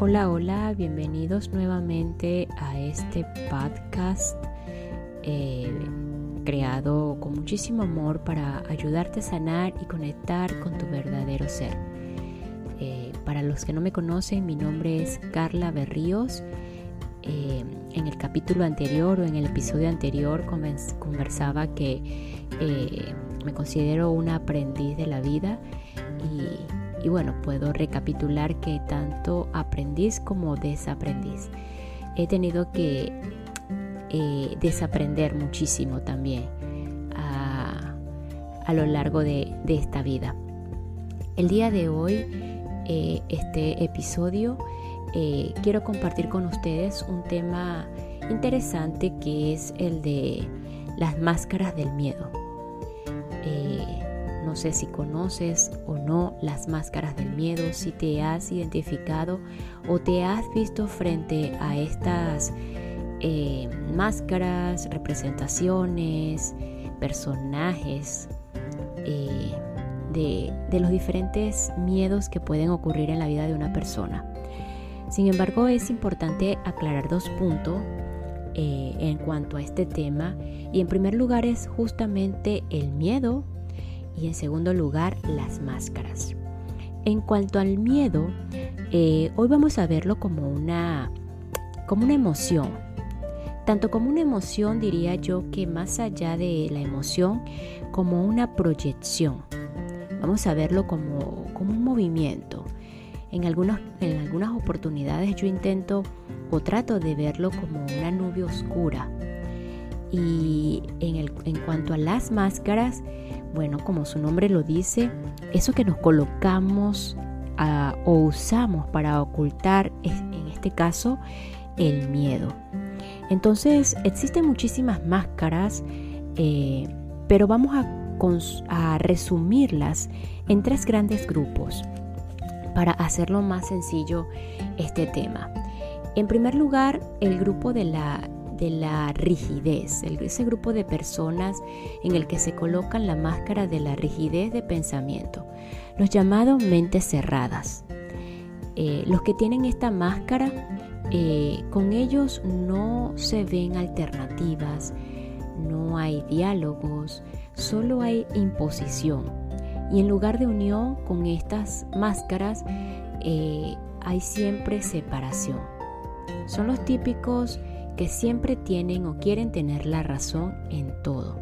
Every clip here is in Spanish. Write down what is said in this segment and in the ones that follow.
Hola, hola, bienvenidos nuevamente a este podcast eh, creado con muchísimo amor para ayudarte a sanar y conectar con tu verdadero ser. Eh, para los que no me conocen, mi nombre es Carla Berríos. Eh, en el capítulo anterior o en el episodio anterior conversaba que me considero una aprendiz de la vida y y bueno, puedo recapitular que tanto aprendiz como desaprendiz. He tenido que eh, desaprender muchísimo también a, lo largo de, esta vida. El día de hoy, eh, este episodio, eh, quiero compartir con ustedes un tema interesante que es el de las máscaras del miedo. No sé si conoces o no las máscaras del miedo, si te has identificado o te has visto frente a estas eh, máscaras, representaciones, personajes eh, de, los diferentes miedos que pueden ocurrir en la vida de una persona. Sin embargo, es importante aclarar dos puntos eh, en cuanto a este tema. Y en primer lugar es justamente el miedo y en segundo lugar las máscaras. En cuanto al miedo, eh, hoy vamos a verlo como una, como una emoción. Tanto como una emoción diría yo que más allá de la emoción, como una proyección. Vamos a verlo como, como un movimiento. En, en algunas oportunidades yo intento o trato de verlo como una nube oscura. Y en, el, en cuanto a las máscaras, bueno, como su nombre lo dice, eso que nos colocamos ah, o usamos para ocultar, en este caso, el miedo. Entonces, existen muchísimas máscaras, eh, pero vamos a, a resumirlas en tres grandes grupos para hacerlo más sencillo este tema. En primer lugar, el grupo de la de la rigidez, ese grupo de personas en el que se colocan la máscara de la rigidez de pensamiento, los llamados mentes cerradas. Eh, los que tienen esta máscara, eh, con ellos no se ven alternativas, no hay diálogos, solo hay imposición. Y en lugar de unión con estas máscaras, eh, hay siempre separación. Son los típicos que siempre tienen o quieren tener la razón en todo.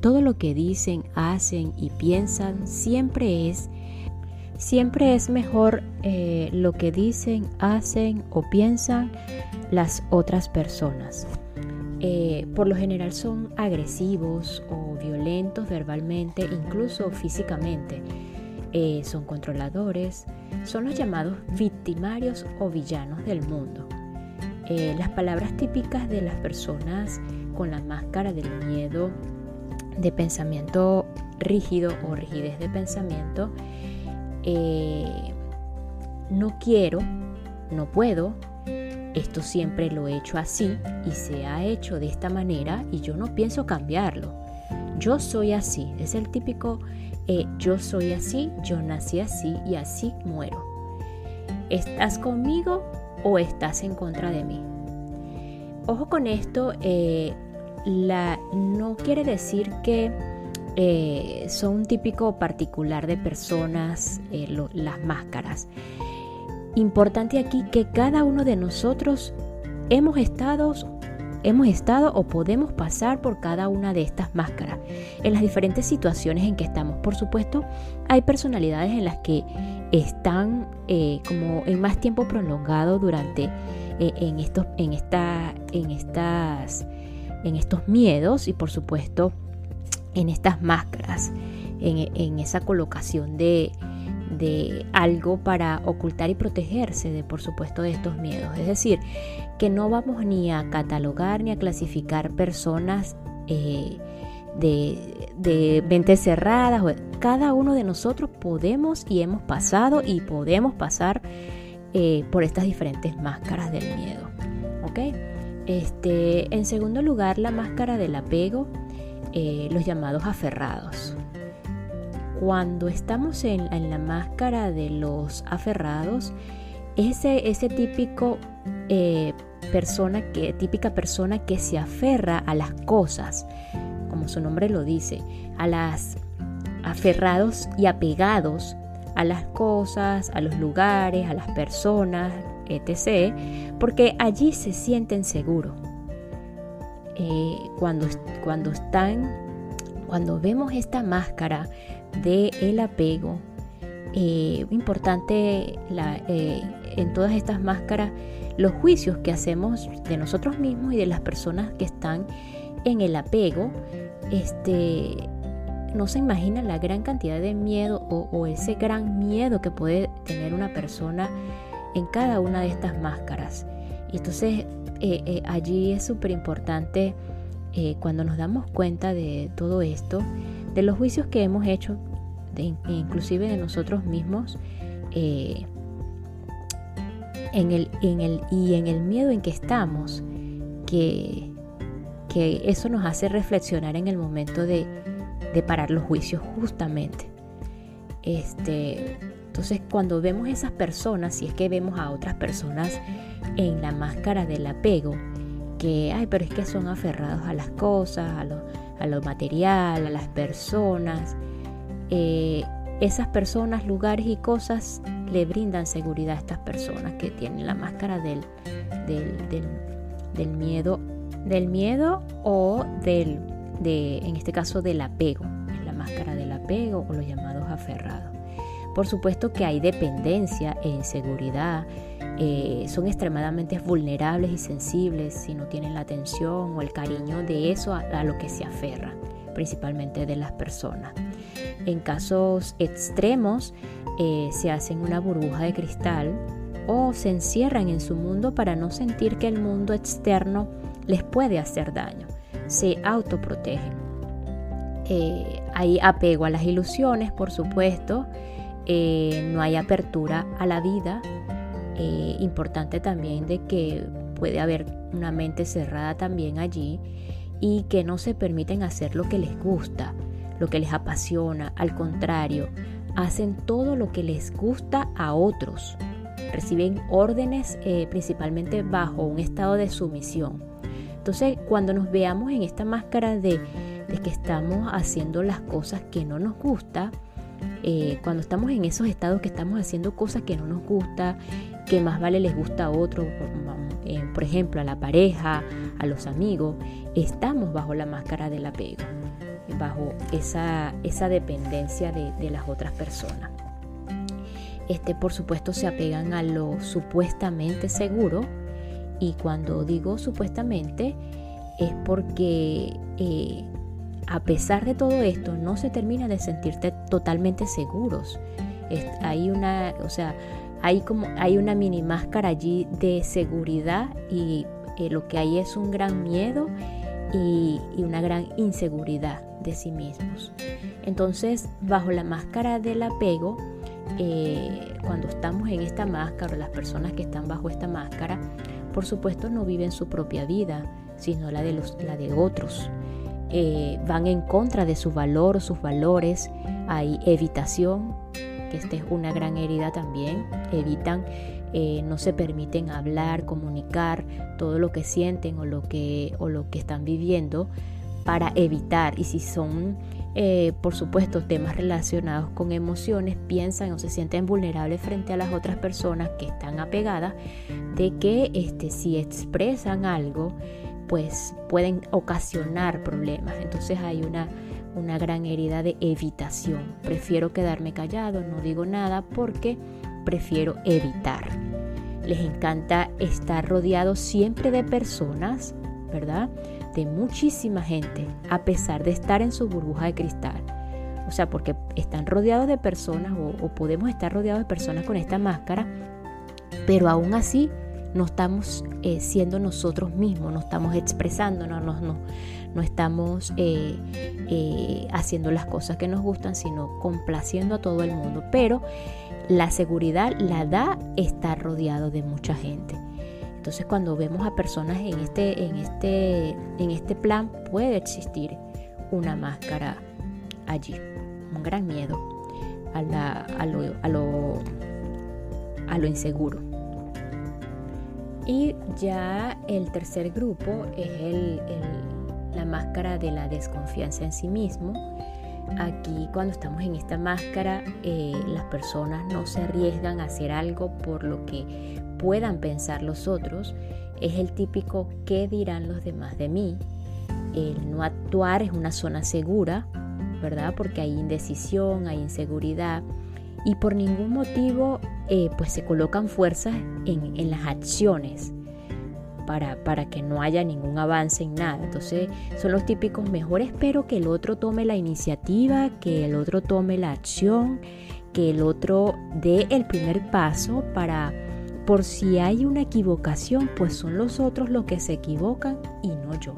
Todo lo que dicen, hacen y piensan siempre es siempre es mejor eh, lo que dicen, hacen o piensan las otras personas. Eh, por lo general son agresivos o violentos verbalmente, incluso físicamente. Eh, son controladores, son los llamados victimarios o villanos del mundo. Eh, las palabras típicas de las personas con la máscara del miedo, de pensamiento rígido o rigidez de pensamiento, eh, no quiero, no puedo, esto siempre lo he hecho así y se ha hecho de esta manera y yo no pienso cambiarlo. Yo soy así, es el típico eh, yo soy así, yo nací así y así muero. ¿Estás conmigo? O estás en contra de mí. Ojo con esto, eh, la, no quiere decir que eh, son un típico particular de personas eh, las máscaras. Importante aquí que cada uno de nosotros hemos estado, hemos estado o podemos pasar por cada una de estas máscaras en las diferentes situaciones en que estamos. Por supuesto, hay personalidades en las que están eh, como en más tiempo prolongado durante eh, en estos en esta en estas en estos miedos y por supuesto en estas máscaras en, esa colocación de, de algo para ocultar y protegerse de por supuesto de estos miedos es decir que no vamos ni a catalogar ni a clasificar personas eh, de, de mentes cerradas. Cada uno de nosotros podemos y hemos pasado y podemos pasar eh, por estas diferentes máscaras del miedo. ¿Ok? Este, en segundo lugar, la máscara del apego, eh, los llamados aferrados. Cuando estamos en, la máscara de los aferrados, ese, ese típico eh, persona que, típica persona que se aferra a las cosas, como su nombre lo dice, a las aferrados y apegados a las cosas, a los lugares, a las personas, etc., porque allí se sienten seguros. Eh, cuando, cuando están, cuando vemos esta máscara de el apego, eh, importante eh, en todas estas máscaras los juicios que hacemos de nosotros mismos y de las personas que están en el apego, este, no se imagina la gran cantidad de miedo o, ese gran miedo que puede tener una persona en cada una de estas máscaras. Entonces eh, allí es súper importante cuando nos damos cuenta de todo esto, de los juicios que hemos hecho inclusive de nosotros mismos, eh, en el, en el, y en el miedo en que estamos, que, que eso nos hace reflexionar en el momento de, de parar los juicios justamente. Este, entonces, cuando vemos esas personas, si es que vemos a otras personas en la máscara del apego, que, ay, pero es que son aferrados a las cosas, a lo, a lo material, a las personas, eh, esas personas, lugares y cosas le brindan seguridad a estas personas que tienen la máscara del, del, miedo, del miedo o del, de, en este caso del apego, la máscara del apego o los llamados aferrados. Por supuesto que hay dependencia e inseguridad, eh, son extremadamente vulnerables y sensibles si no tienen la atención o el cariño de eso a lo que se aferra, principalmente de las personas. En casos extremos, eh, se hacen una burbuja de cristal o se encierran en su mundo para no sentir que el mundo externo les puede hacer daño. Se autoprotegen. Eh, hay apego a las ilusiones, por supuesto. No hay apertura a la vida. Importante también de que puede haber una mente cerrada también allí y que no se permiten hacer lo que les gusta lo que les apasiona, al contrario, hacen todo lo que les gusta a otros. Reciben órdenes eh, principalmente bajo un estado de sumisión. Entonces, cuando nos veamos en esta máscara de, que estamos haciendo las cosas que no nos gusta, eh, cuando estamos en esos estados que estamos haciendo cosas que no nos gusta, que más vale les gusta a otro, eh, por ejemplo a la pareja, a los amigos, estamos bajo la máscara del apego bajo esa, esa dependencia de, las otras personas. Este, por supuesto, se apegan a lo supuestamente seguro y cuando digo supuestamente es porque eh, a pesar de todo esto no se termina de sentirte totalmente seguros. hay una, o sea, hay como hay una mini máscara allí de seguridad y eh, lo que hay es un gran miedo y, una gran inseguridad de sí mismos. Entonces, bajo la máscara del apego, eh, cuando estamos en esta máscara, las personas que están bajo esta máscara, por supuesto no viven su propia vida, sino la de, los, la de otros. Eh, van en contra de su valor sus valores, hay evitación, que esta es una gran herida también, evitan eh, no se permiten hablar, comunicar todo lo que sienten o lo que, o lo que están viviendo para evitar. Y si son, eh, por supuesto, temas relacionados con emociones, piensan o se sienten vulnerables frente a las otras personas que están apegadas, de que este, si expresan algo, pues pueden ocasionar problemas. Entonces hay una, una gran herida de evitación. Prefiero quedarme callado, no digo nada porque prefiero evitar. Les encanta estar rodeados siempre de personas, ¿verdad? De muchísima gente, a pesar de estar en su burbuja de cristal. O sea, porque están rodeados de personas o, podemos estar rodeados de personas con esta máscara, pero aún así no estamos eh, siendo nosotros mismos, no estamos expresándonos, no, no, no estamos eh, eh, haciendo las cosas que nos gustan, sino complaciendo a todo el mundo. Pero la seguridad la da estar rodeado de mucha gente. Entonces cuando vemos a personas en este, en este, en este plan puede existir una máscara allí, un gran miedo a, lo, a, lo, a lo inseguro, Y ya el tercer grupo es la máscara de la desconfianza en sí mismo. Aquí cuando estamos en esta máscara, eh, las personas no se arriesgan a hacer algo por lo que puedan pensar los otros. Es el típico ¿qué dirán los demás de mí? El no actuar es una zona segura, ¿verdad? Porque hay indecisión, hay inseguridad y por ningún motivo eh, pues se colocan fuerzas en, las acciones para, para, que no haya ningún avance en nada. Entonces son los típicos, mejor espero que el otro tome la iniciativa, que el otro tome la acción, que el otro dé el primer paso para, por si hay una equivocación, pues son los otros los que se equivocan y no yo.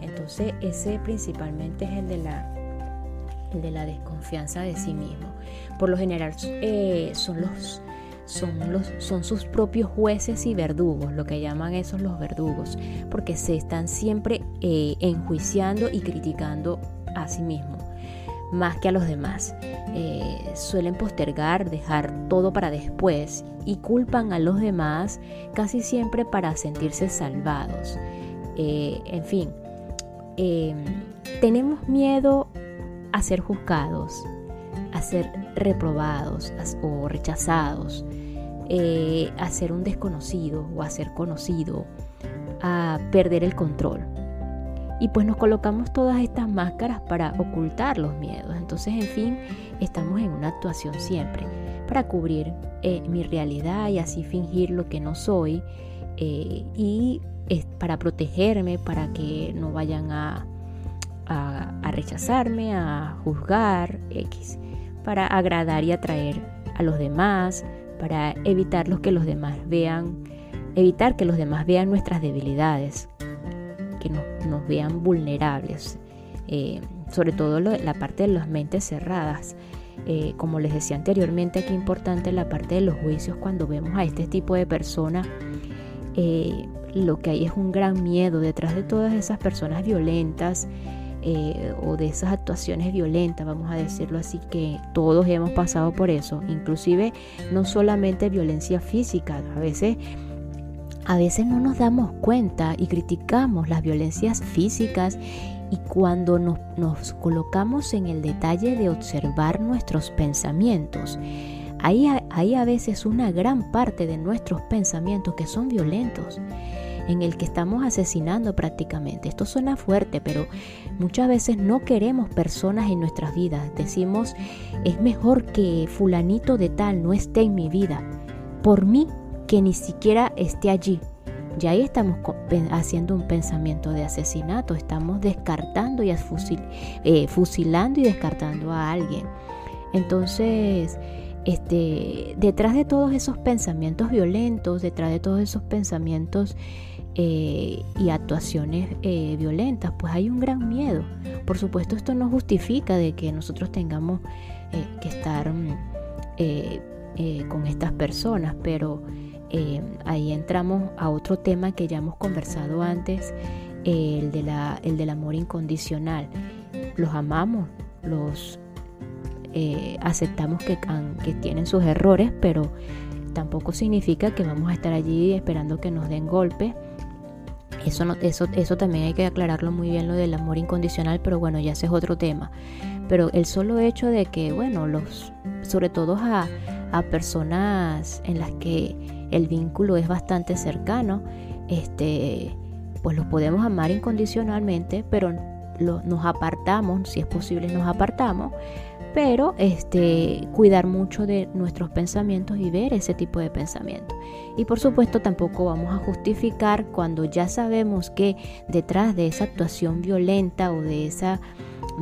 Entonces ese principalmente es el de la, de la desconfianza de sí mismo por lo general eh, son los son, los, son sus propios jueces y verdugos, lo que llaman esos los verdugos, porque se están siempre eh, enjuiciando y criticando a sí mismos, más que a los demás. Eh, suelen postergar, dejar todo para después y culpan a los demás casi siempre para sentirse salvados. en fin, tenemos miedo a ser juzgados, a ser reprobados o rechazados, eh, a ser un desconocido o a ser conocido, a perder el control. Y pues nos colocamos todas estas máscaras para ocultar los miedos. Entonces, en fin, estamos en una actuación siempre para cubrir eh, mi realidad y así fingir lo que no soy eh, y para protegerme, para que no vayan a, a rechazarme, a juzgar, X para agradar y atraer a los demás, para evitar que los demás vean, evitar que los demás vean nuestras debilidades, que nos, vean vulnerables, eh, sobre todo la parte de las mentes cerradas. Eh, como les decía anteriormente, qué importante la parte de los juicios cuando vemos a este tipo de personas. Eh, lo que hay es un gran miedo detrás de todas esas personas violentas, eh, o de esas actuaciones violentas, vamos a decirlo así, que todos hemos pasado por eso, inclusive no solamente violencia física, a veces a veces no nos damos cuenta y criticamos las violencias físicas y cuando nos, colocamos en el detalle de observar nuestros pensamientos, ahí hay a veces una gran parte de nuestros pensamientos que son violentos en el que estamos asesinando prácticamente. Esto suena fuerte, pero muchas veces no queremos personas en nuestras vidas. Decimos, es mejor que fulanito de tal no esté en mi vida, por mí que ni siquiera esté allí. Ya ahí estamos haciendo un pensamiento de asesinato, estamos descartando y eh, fusilando y descartando a alguien. Entonces, este, detrás de todos esos pensamientos violentos, detrás de todos esos pensamientos eh, y actuaciones eh, violentas, pues hay un gran miedo. Por supuesto, esto no justifica de que nosotros tengamos eh, que estar mm, con estas personas, pero ahí entramos a otro tema que ya hemos conversado antes, el, de la, el del amor incondicional. Los amamos, los aceptamos que, que tienen sus errores, pero tampoco significa que vamos a estar allí esperando que nos den golpes eso, no, eso, eso también hay que aclararlo muy bien, lo del amor incondicional, pero bueno, ya ese es otro tema. Pero el solo hecho de que, bueno, los, sobre todo a, a personas en las que el vínculo es bastante cercano, este, pues los podemos amar incondicionalmente, pero nos apartamos, si es posible nos apartamos, pero este, cuidar mucho de nuestros pensamientos y ver ese tipo de pensamientos. Y por supuesto tampoco vamos a justificar cuando ya sabemos que detrás de esa actuación violenta o de, esa,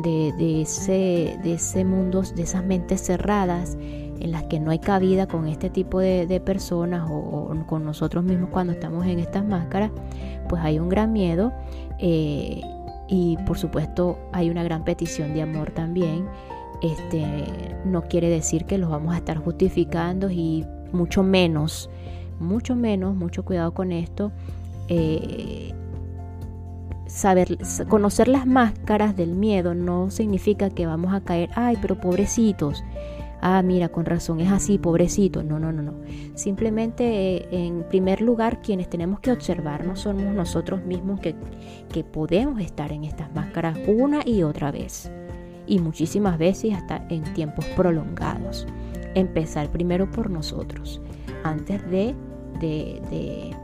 de, ese, de ese mundo, de esas mentes cerradas, en las que no hay cabida con este tipo de, personas o, con nosotros mismos cuando estamos en estas máscaras, pues hay un gran miedo eh, y por supuesto hay una gran petición de amor también este, no quiere decir que los vamos a estar justificando y mucho menos, mucho menos, mucho cuidado con esto. Eh, saber, conocer las máscaras del miedo no significa que vamos a caer, ay, pero pobrecitos. ah, mira, con razón es así, pobrecito. No, no, no, no. Simplemente, eh, en primer lugar, quienes tenemos que observarnos somos nosotros mismos que, que podemos estar en estas máscaras una y otra vez. Y muchísimas veces hasta en tiempos prolongados. Empezar primero por nosotros, antes de, de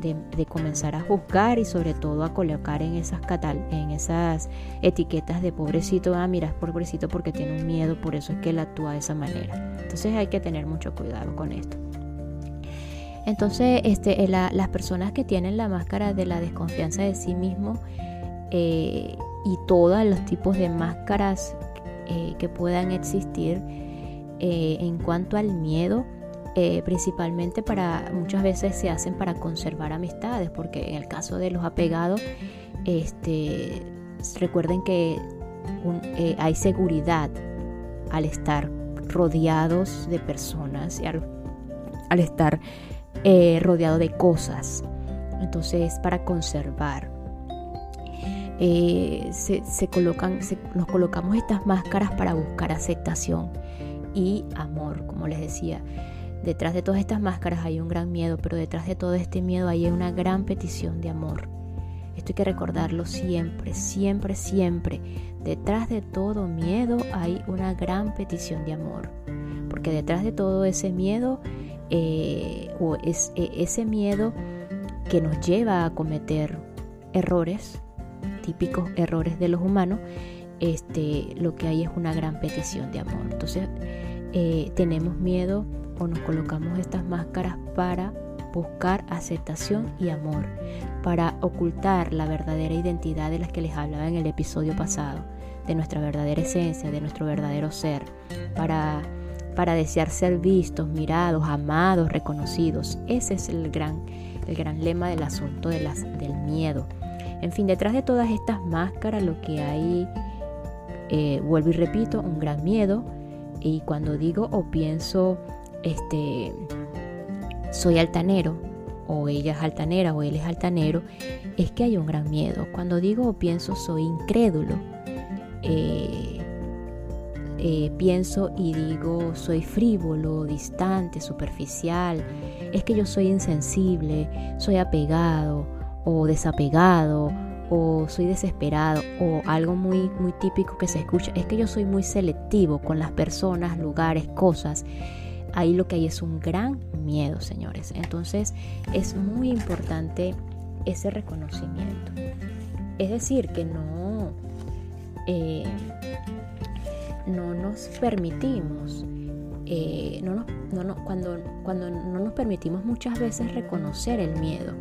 de, comenzar a juzgar y sobre todo a colocar en esas, catal en esas etiquetas de pobrecito, ah, mira, es pobrecito porque tiene un miedo, por eso es que él actúa de esa manera. Entonces hay que tener mucho cuidado con esto. Entonces, este, eh, las personas que tienen la máscara de la desconfianza de sí mismo eh, y todos los tipos de máscaras eh, que puedan existir en cuanto al miedo, eh, principalmente para muchas veces se hacen para conservar amistades, porque en el caso de los apegados, este, recuerden que eh, hay seguridad al estar rodeados de personas y al, estar eh, rodeado de cosas. Entonces, para conservar. Se, colocan, nos colocamos estas máscaras para buscar aceptación y amor, como les decía. Detrás de todas estas máscaras hay un gran miedo, pero detrás de todo este miedo hay una gran petición de amor. Esto hay que recordarlo siempre, siempre, siempre. Detrás de todo miedo hay una gran petición de amor. Porque detrás de todo ese miedo, eh, o es, e, ese miedo que nos lleva a cometer errores, típicos errores de los humanos, este, lo que hay es una gran petición de amor. Entonces, eh, tenemos miedo o nos colocamos estas máscaras para buscar aceptación y amor, para ocultar la verdadera identidad de las que les hablaba en el episodio pasado, de nuestra verdadera esencia, de nuestro verdadero ser, para, para desear ser vistos, mirados, amados, reconocidos. Ese es el gran, el gran lema del asunto del miedo. En fin, detrás de todas estas máscaras lo que hay, eh, vuelvo y repito, un gran miedo. Y cuando digo o pienso este, soy altanero, o ella es altanera, o él es altanero, es que hay un gran miedo. Cuando digo o pienso soy incrédulo, eh, eh, pienso y digo soy frívolo, distante, superficial, es que yo soy insensible, soy apegado o desapegado o soy desesperado o algo muy muy típico que se escucha es que yo soy muy selectivo con las personas, lugares, cosas ahí lo que hay es un gran miedo, señores. Entonces es muy importante ese reconocimiento. Es decir, que no, eh, no nos permitimos, eh, cuando, cuando no nos permitimos muchas veces reconocer el miedo,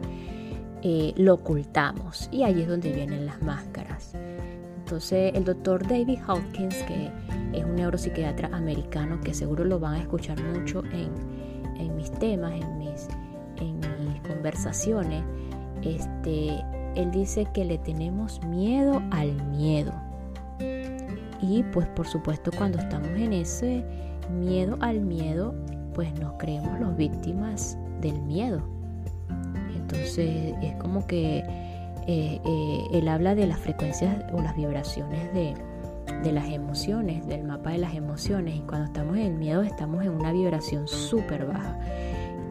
eh, lo ocultamos y ahí es donde vienen las máscaras. Entonces el doctor David Hawkins, que es un neuropsiquiatra americano que seguro lo van a escuchar mucho en, mis temas, en mis, en mis conversaciones. Este, él dice que le tenemos miedo al miedo. Y pues por supuesto cuando estamos en ese miedo al miedo, pues nos creemos las víctimas del miedo. Entonces es como que eh, eh, él habla de las frecuencias o las vibraciones de, de las emociones, del mapa de las emociones. Y cuando estamos en miedo estamos en una vibración súper baja,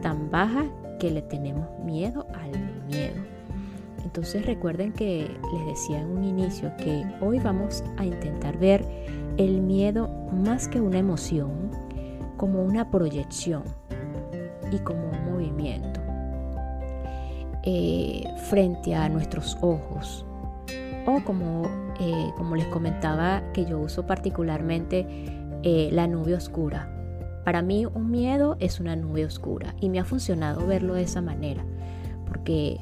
tan baja que le tenemos miedo al miedo. Entonces recuerden que les decía en un inicio que hoy vamos a intentar ver el miedo más que una emoción, como una proyección y como un movimiento eh, frente a nuestros ojos o como, eh, como les comentaba que yo uso particularmente eh, la nube oscura. Para mí un miedo es una nube oscura y me ha funcionado verlo de esa manera porque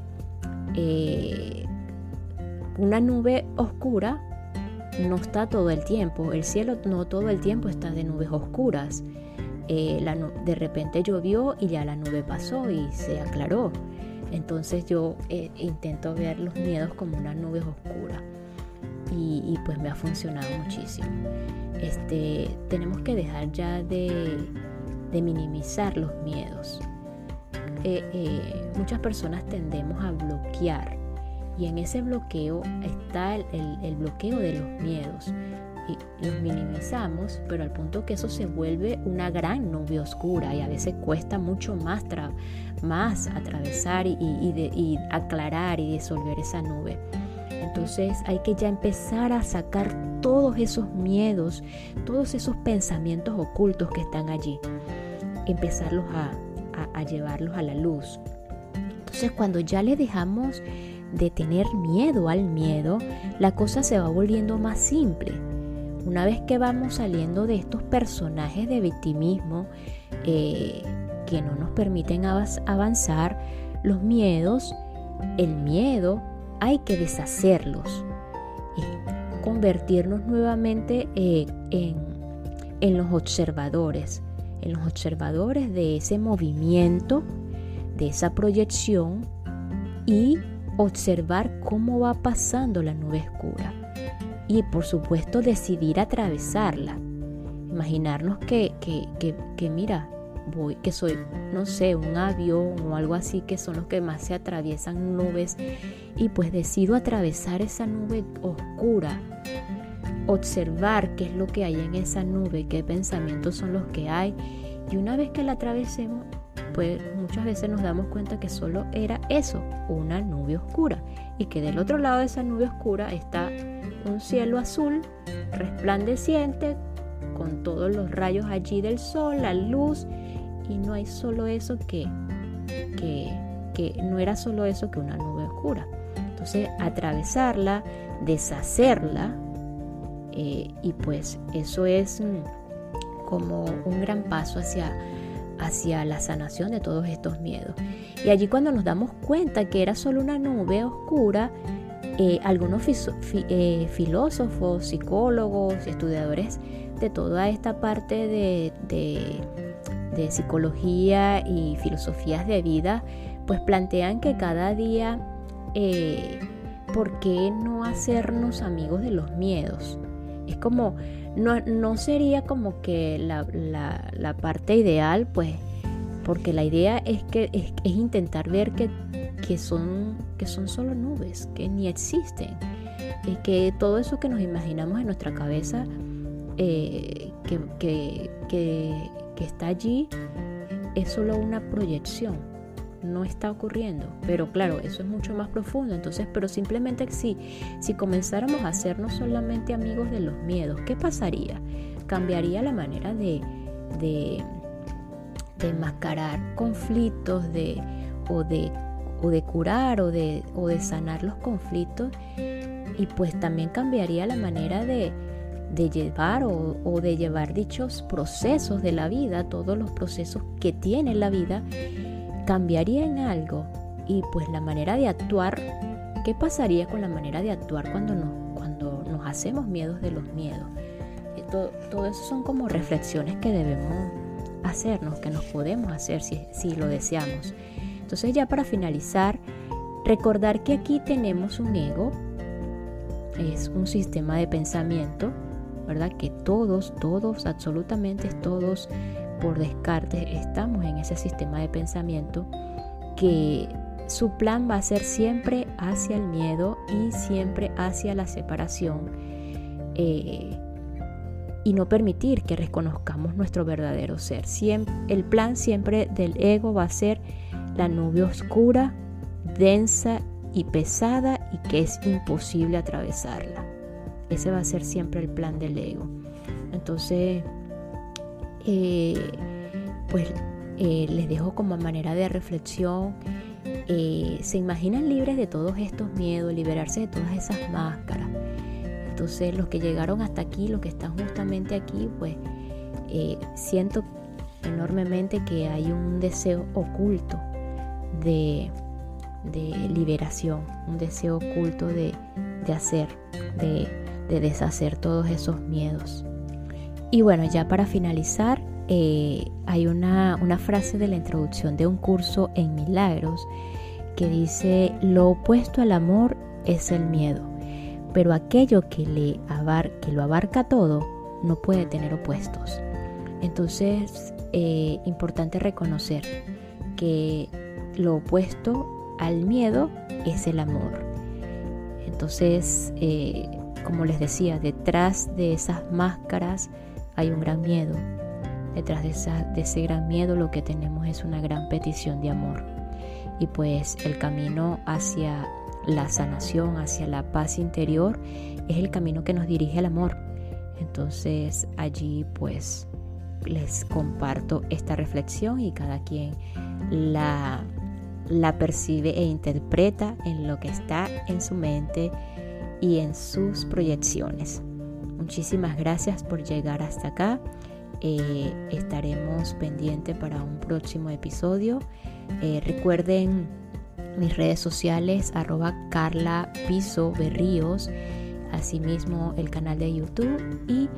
una nube oscura no está todo el tiempo, el cielo no todo el tiempo está de nubes oscuras. de repente llovió y ya la nube pasó y se aclaró. Entonces yo eh, intento ver los miedos como una nube oscura y, pues me ha funcionado muchísimo. Este, tenemos que dejar ya de, minimizar los miedos. Eh, eh, muchas personas tendemos a bloquear y en ese bloqueo está el, bloqueo de los miedos. Y los minimizamos, pero al punto que eso se vuelve una gran nube oscura y a veces cuesta mucho más, más atravesar y, y aclarar y disolver esa nube. Entonces hay que ya empezar a sacar todos esos miedos, todos esos pensamientos ocultos que están allí, empezarlos a, a, llevarlos a la luz. Entonces cuando ya le dejamos de tener miedo al miedo, la cosa se va volviendo más simple. Una vez que vamos saliendo de estos personajes de victimismo eh, que no nos permiten avanzar, los miedos, el miedo hay que deshacerlos y convertirnos nuevamente eh, en, en los observadores en los observadores de ese movimiento, de esa proyección y observar cómo va pasando la nube oscura. Y por supuesto decidir atravesarla. Imaginarnos que, que, que, mira, voy, que soy, no sé, un avión o algo así, que son los que más se atraviesan nubes. Y pues decido atravesar esa nube oscura observar qué es lo que hay en esa nube, qué pensamientos son los que hay. Y una vez que la atravesemos, pues muchas veces nos damos cuenta que solo era eso, una nube oscura. Y que del otro lado de esa nube oscura está un cielo azul, resplandeciente, con todos los rayos allí del sol, la luz. Y no hay solo eso que, que, que no era solo eso que una nube oscura. Entonces, atravesarla, deshacerla, eh, y pues eso es mm, como un gran paso hacia, hacia la sanación de todos estos miedos. Y allí cuando nos damos cuenta que era solo una nube oscura, eh, algunos eh, filósofos, psicólogos, estudiadores de toda esta parte de, de, psicología y filosofías de vida, pues plantean que cada día, ¿por qué no hacernos amigos de los miedos? Es como, no, sería como que la, parte ideal, pues, porque la idea es que es, intentar ver que, que, son, que son solo nubes, que ni existen. Y que todo eso que nos imaginamos en nuestra cabeza, eh, que, que está allí, es solo una proyección no está ocurriendo. Pero claro, eso es mucho más profundo. Entonces, pero simplemente si, si comenzáramos a hacernos solamente amigos de los miedos, ¿qué pasaría? Cambiaría la manera de, de, de enmascarar conflictos de, o, de, o de curar o de, o de sanar los conflictos. Y pues también cambiaría la manera de, de llevar o, o, de llevar dichos procesos de la vida, todos los procesos que tiene la vida, cambiaría en algo y pues la manera de actuar, ¿qué pasaría con la manera de actuar cuando nos, cuando nos hacemos miedos de los miedos? Todo, todo eso son como reflexiones que debemos hacernos, que nos podemos hacer si, si lo deseamos. Entonces ya para finalizar, recordar que aquí tenemos un ego, es un sistema de pensamiento, ¿verdad? Que todos, todos, absolutamente todos por descarte estamos en ese sistema de pensamiento que su plan va a ser siempre hacia el miedo y siempre hacia la separación eh, y no permitir que reconozcamos nuestro verdadero ser. el plan siempre del ego va a ser la nube oscura, densa y pesada y que es imposible atravesarla. Ese va a ser siempre el plan del ego. Entonces, eh, pues eh, les dejo como manera de reflexión. Eh, se imaginan libres de todos estos miedos, liberarse de todas esas máscaras. Entonces los que llegaron hasta aquí, los que están justamente aquí, pues siento enormemente que hay un deseo oculto de, liberación, un deseo oculto de, hacer, de deshacer todos esos miedos. Y bueno, ya para finalizar, eh, hay una, una frase de la introducción de un curso en milagros que dice, lo opuesto al amor es el miedo, pero aquello que, le que lo abarca todo no puede tener opuestos. Entonces, eh, importante reconocer que lo opuesto al miedo es el amor. Entonces, eh, como les decía, detrás de esas máscaras hay un gran miedo. Detrás de, esa, de ese gran miedo lo que tenemos es una gran petición de amor. Y pues el camino hacia la sanación, hacia la paz interior, es el camino que nos dirige al amor. Entonces allí pues les comparto esta reflexión y cada quien la, la percibe e interpreta en lo que está en su mente y en sus proyecciones. Muchísimas gracias por llegar hasta acá. Eh, estaremos pendientes para un próximo episodio. Eh, recuerden mis redes sociales, arroba Carla Piso Berríos, asimismo el canal de YouTube y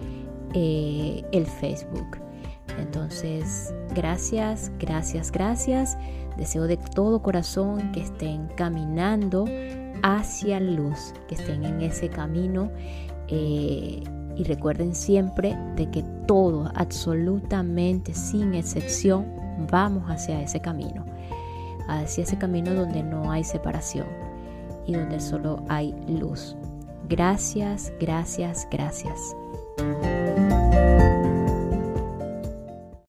eh, el Facebook. Entonces, gracias, gracias, gracias. Deseo de todo corazón que estén caminando hacia luz, que estén en ese camino. Eh, y recuerden siempre de que todo, absolutamente sin excepción, vamos hacia ese camino. Hacia ese camino donde no hay separación y donde solo hay luz. Gracias, gracias, gracias.